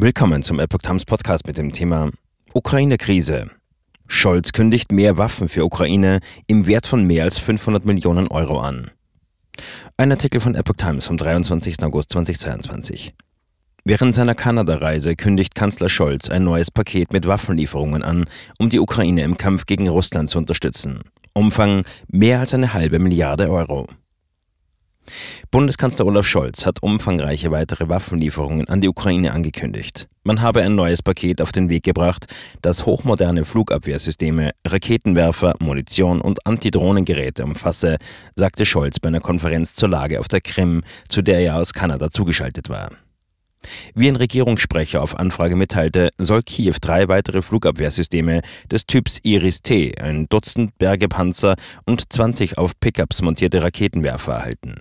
Willkommen zum Epoch Times Podcast mit dem Thema Ukraine-Krise. Scholz kündigt mehr Waffen für Ukraine im Wert von mehr als 500 Millionen Euro an. Ein Artikel von Epoch Times vom 23. August 2022. Während seiner Kanada-Reise kündigt Kanzler Scholz ein neues Paket mit Waffenlieferungen an, um die Ukraine im Kampf gegen Russland zu unterstützen. Umfang mehr als eine halbe Milliarde Euro. Bundeskanzler Olaf Scholz hat umfangreiche weitere Waffenlieferungen an die Ukraine angekündigt. Man habe ein neues Paket auf den Weg gebracht, das hochmoderne Flugabwehrsysteme, Raketenwerfer, Munition und Antidrohnengeräte umfasse, sagte Scholz bei einer Konferenz zur Lage auf der Krim, zu der er aus Kanada zugeschaltet war. Wie ein Regierungssprecher auf Anfrage mitteilte, soll Kiew drei weitere Flugabwehrsysteme des Typs Iris-T, ein Dutzend Bergepanzer und 20 auf Pickups montierte Raketenwerfer erhalten.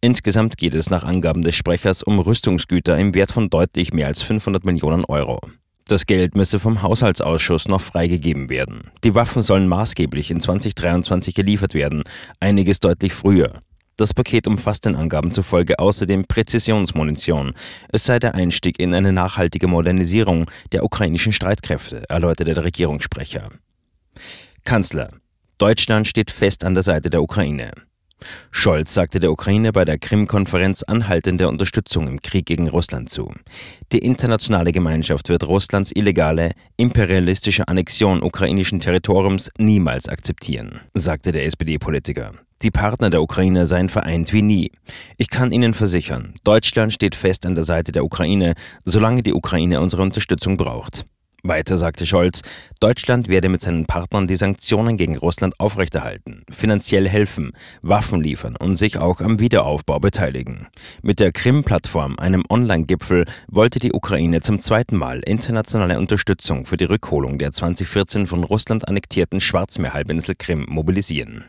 Insgesamt geht es nach Angaben des Sprechers um Rüstungsgüter im Wert von deutlich mehr als 500 Millionen Euro. Das Geld müsse vom Haushaltsausschuss noch freigegeben werden. Die Waffen sollen maßgeblich in 2023 geliefert werden, einiges deutlich früher. Das Paket umfasst den Angaben zufolge außerdem Präzisionsmunition. Es sei der Einstieg in eine nachhaltige Modernisierung der ukrainischen Streitkräfte, erläuterte der Regierungssprecher. Kanzler. Deutschland steht fest an der Seite der Ukraine. Scholz sagte der Ukraine bei der Krim-Konferenz anhaltende Unterstützung im Krieg gegen Russland zu. Die internationale Gemeinschaft wird Russlands illegale, imperialistische Annexion ukrainischen Territoriums niemals akzeptieren, sagte der SPD-Politiker. Die Partner der Ukraine seien vereint wie nie. Ich kann Ihnen versichern, Deutschland steht fest an der Seite der Ukraine, solange die Ukraine unsere Unterstützung braucht. Weiter sagte Scholz, Deutschland werde mit seinen Partnern die Sanktionen gegen Russland aufrechterhalten, finanziell helfen, Waffen liefern und sich auch am Wiederaufbau beteiligen. Mit der Krim-Plattform, einem Online-Gipfel, wollte die Ukraine zum zweiten Mal internationale Unterstützung für die Rückholung der 2014 von Russland annektierten Schwarzmeerhalbinsel Krim mobilisieren.